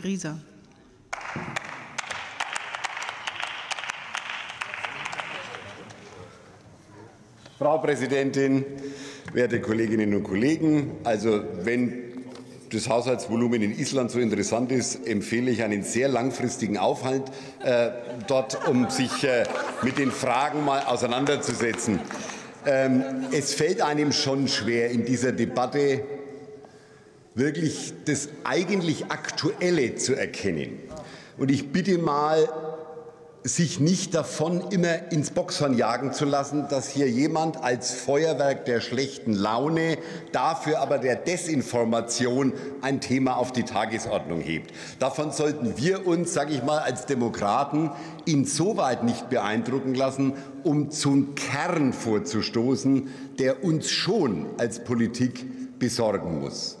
Grieser. Frau Präsidentin, werte Kolleginnen und Kollegen! Also, wenn das Haushaltsvolumen in Island so interessant ist, empfehle ich einen sehr langfristigen Aufhalt äh, dort, um sich äh, mit den Fragen mal auseinanderzusetzen. Ähm, es fällt einem schon schwer, in dieser Debatte wirklich das eigentlich Aktuelle zu erkennen. Und ich bitte mal, sich nicht davon immer ins Boxhorn jagen zu lassen, dass hier jemand als Feuerwerk der schlechten Laune, dafür aber der Desinformation ein Thema auf die Tagesordnung hebt. Davon sollten wir uns, sage ich mal, als Demokraten insoweit nicht beeindrucken lassen, um zum Kern vorzustoßen, der uns schon als Politik besorgen muss.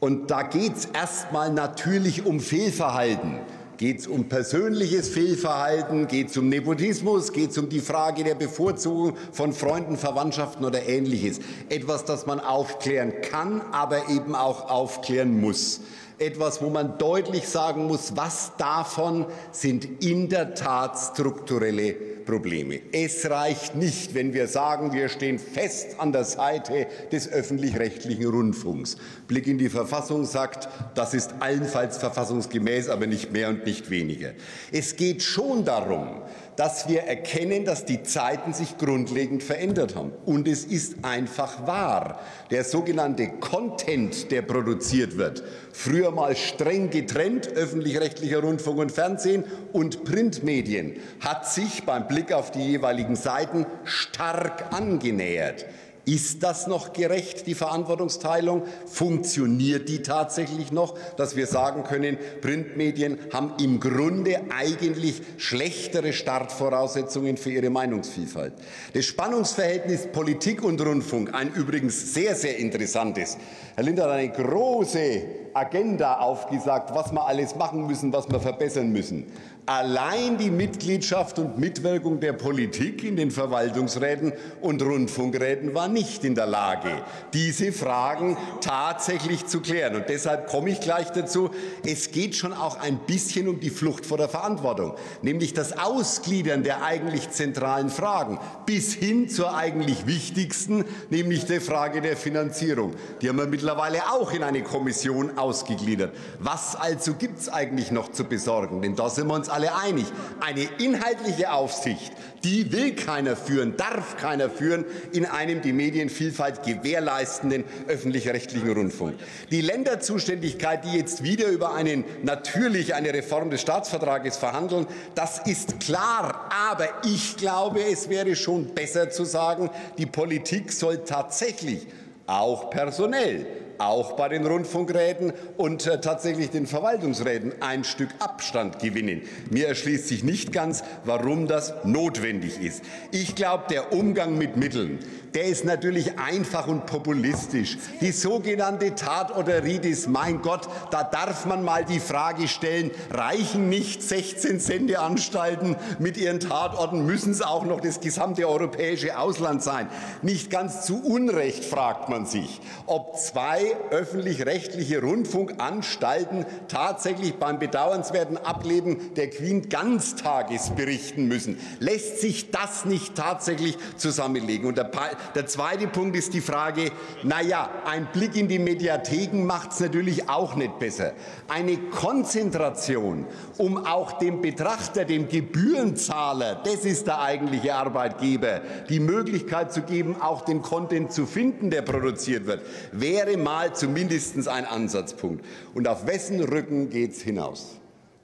Und da geht es erstmal natürlich um Fehlverhalten. Geht es um persönliches Fehlverhalten? Geht es um Nepotismus? Geht es um die Frage der Bevorzugung von Freunden, Verwandtschaften oder Ähnliches? Etwas, das man aufklären kann, aber eben auch aufklären muss etwas, wo man deutlich sagen muss, was davon sind in der Tat strukturelle Probleme. Es reicht nicht, wenn wir sagen, wir stehen fest an der Seite des öffentlich-rechtlichen Rundfunks. Blick in die Verfassung sagt, das ist allenfalls verfassungsgemäß, aber nicht mehr und nicht weniger. Es geht schon darum, dass wir erkennen, dass die Zeiten sich grundlegend verändert haben. Und es ist einfach wahr. Der sogenannte Content, der produziert wird, früher mal streng getrennt, öffentlich-rechtlicher Rundfunk und Fernsehen und Printmedien, hat sich beim Blick auf die jeweiligen Seiten stark angenähert. Ist das noch gerecht, die Verantwortungsteilung? Funktioniert die tatsächlich noch, dass wir sagen können, Printmedien haben im Grunde eigentlich schlechtere Startvoraussetzungen für ihre Meinungsvielfalt? Das Spannungsverhältnis Politik und Rundfunk, ein übrigens sehr, sehr interessantes. Herr Linder hat eine große Agenda aufgesagt, was wir alles machen müssen, was wir verbessern müssen. Allein die Mitgliedschaft und Mitwirkung der Politik in den Verwaltungsräten und Rundfunkräten war nicht in der Lage, diese Fragen tatsächlich zu klären. Und deshalb komme ich gleich dazu. Es geht schon auch ein bisschen um die Flucht vor der Verantwortung, nämlich das Ausgliedern der eigentlich zentralen Fragen bis hin zur eigentlich wichtigsten, nämlich der Frage der Finanzierung. Die haben wir mittlerweile auch in eine Kommission ausgegliedert. Was also gibt es eigentlich noch zu besorgen? Denn da sind wir uns alle einig. Eine inhaltliche Aufsicht, die will keiner führen, darf keiner führen in einem die Medienvielfalt gewährleistenden öffentlich-rechtlichen Rundfunk. Die Länderzuständigkeit, die jetzt wieder über einen, natürlich eine Reform des Staatsvertrages verhandeln, das ist klar. Aber ich glaube, es wäre schon besser zu sagen, die Politik soll tatsächlich auch personell auch bei den Rundfunkräten und äh, tatsächlich den Verwaltungsräten ein Stück Abstand gewinnen. Mir erschließt sich nicht ganz, warum das notwendig ist. Ich glaube, der Umgang mit Mitteln, der ist natürlich einfach und populistisch. Die sogenannte Tatorteritis, mein Gott, da darf man mal die Frage stellen, reichen nicht 16 Sendeanstalten mit ihren Tatorten, müssen es auch noch das gesamte europäische Ausland sein? Nicht ganz zu Unrecht fragt man sich, ob zwei öffentlich-rechtliche Rundfunkanstalten tatsächlich beim bedauernswerten Ableben der Queen ganztages berichten müssen. Lässt sich das nicht tatsächlich zusammenlegen? Und der, der zweite Punkt ist die Frage, na ja, ein Blick in die Mediatheken macht es natürlich auch nicht besser. Eine Konzentration, um auch dem Betrachter, dem Gebührenzahler, das ist der eigentliche Arbeitgeber, die Möglichkeit zu geben, auch den Content zu finden, der produziert wird, wäre mal zumindest ein Ansatzpunkt. Und auf wessen Rücken geht es hinaus?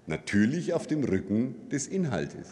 Natürlich auf dem Rücken des Inhaltes.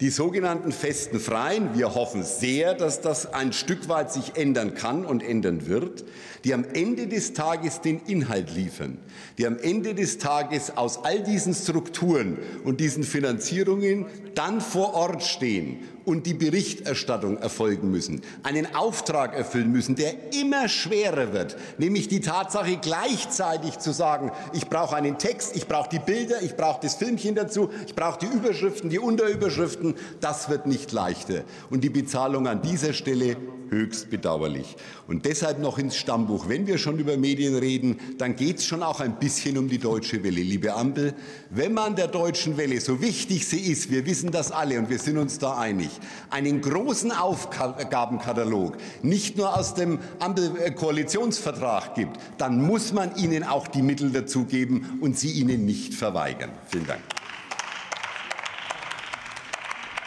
Die sogenannten festen Freien, wir hoffen sehr, dass das ein Stück weit sich ändern kann und ändern wird, die am Ende des Tages den Inhalt liefern, die am Ende des Tages aus all diesen Strukturen und diesen Finanzierungen dann vor Ort stehen und die Berichterstattung erfolgen müssen, einen Auftrag erfüllen müssen, der immer schwerer wird, nämlich die Tatsache gleichzeitig zu sagen, ich brauche einen Text, ich brauche die Bilder, ich brauche das Filmchen dazu, ich brauche die Überschriften, die Unterüberschriften, das wird nicht leichter. Und die Bezahlung an dieser Stelle höchst bedauerlich. Und deshalb noch ins Stammbuch. Wenn wir schon über Medien reden, dann geht es schon auch ein bisschen um die Deutsche Welle. Liebe Ampel, wenn man der Deutschen Welle, so wichtig sie ist, wir wissen das alle und wir sind uns da einig, einen großen Aufgabenkatalog nicht nur aus dem Ampelkoalitionsvertrag gibt, dann muss man ihnen auch die Mittel dazu geben und sie ihnen nicht verweigern. Vielen Dank.